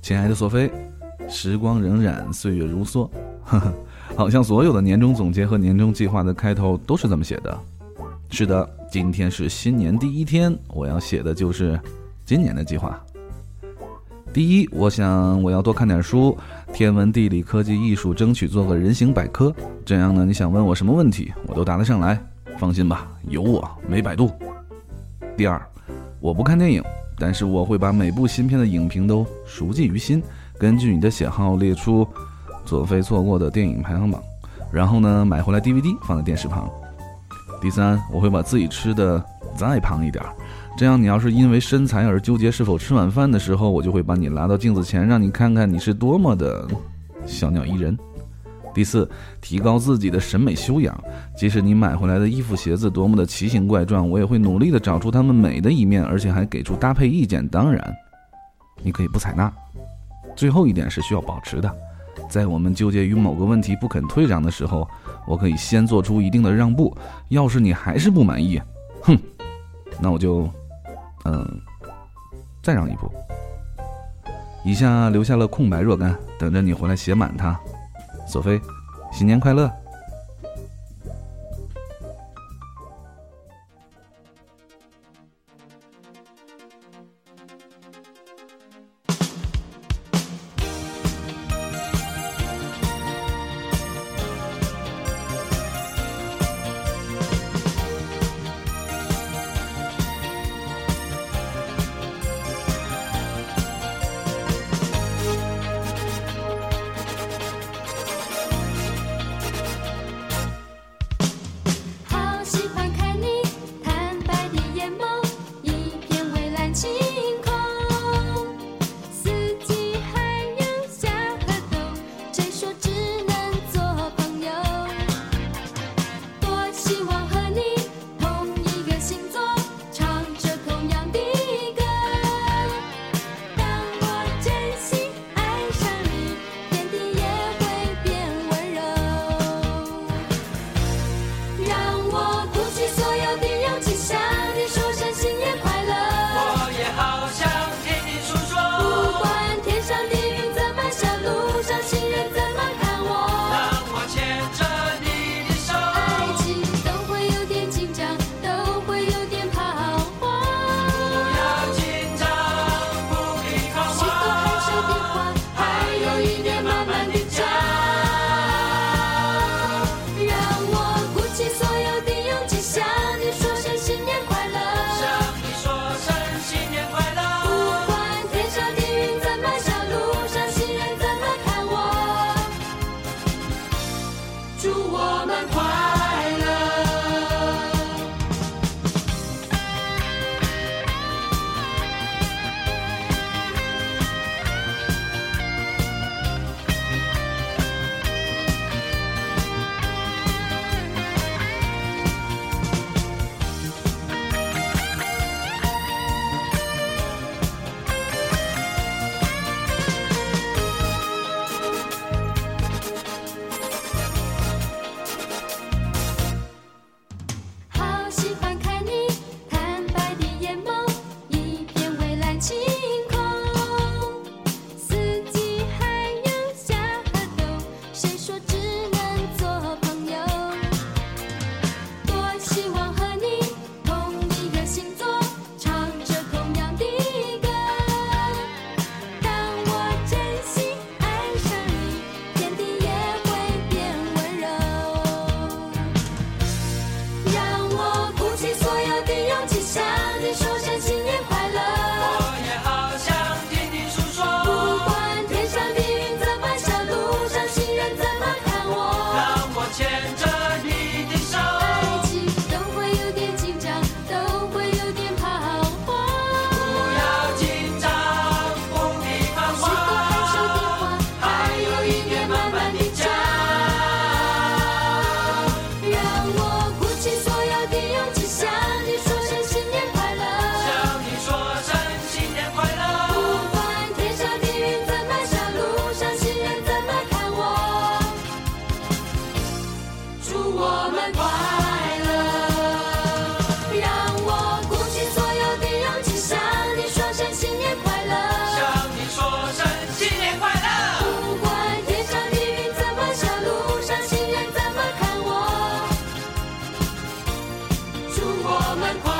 亲爱的索菲，时光荏苒，岁月如梭，呵呵，好像所有的年终总结和年终计划的开头都是这么写的。是的，今天是新年第一天，我要写的就是今年的计划。第一，我想我要多看点书，天文、地理、科技、艺术，争取做个人形百科。这样呢，你想问我什么问题，我都答得上来。放心吧，有我没百度。第二，我不看电影，但是我会把每部新片的影评都熟记于心，根据你的喜好列出佐菲错过的电影排行榜，然后呢，买回来 DVD 放在电视旁。第三，我会把自己吃的再胖一点。这样，你要是因为身材而纠结是否吃晚饭的时候，我就会把你拉到镜子前，让你看看你是多么的小鸟依人。第四，提高自己的审美修养，即使你买回来的衣服鞋子多么的奇形怪状，我也会努力的找出它们美的一面，而且还给出搭配意见。当然，你可以不采纳。最后一点是需要保持的，在我们纠结于某个问题不肯退让的时候，我可以先做出一定的让步。要是你还是不满意，哼，那我就。嗯，再让一步。以下留下了空白若干，等着你回来写满它。索菲，新年快乐！祝我们快我们。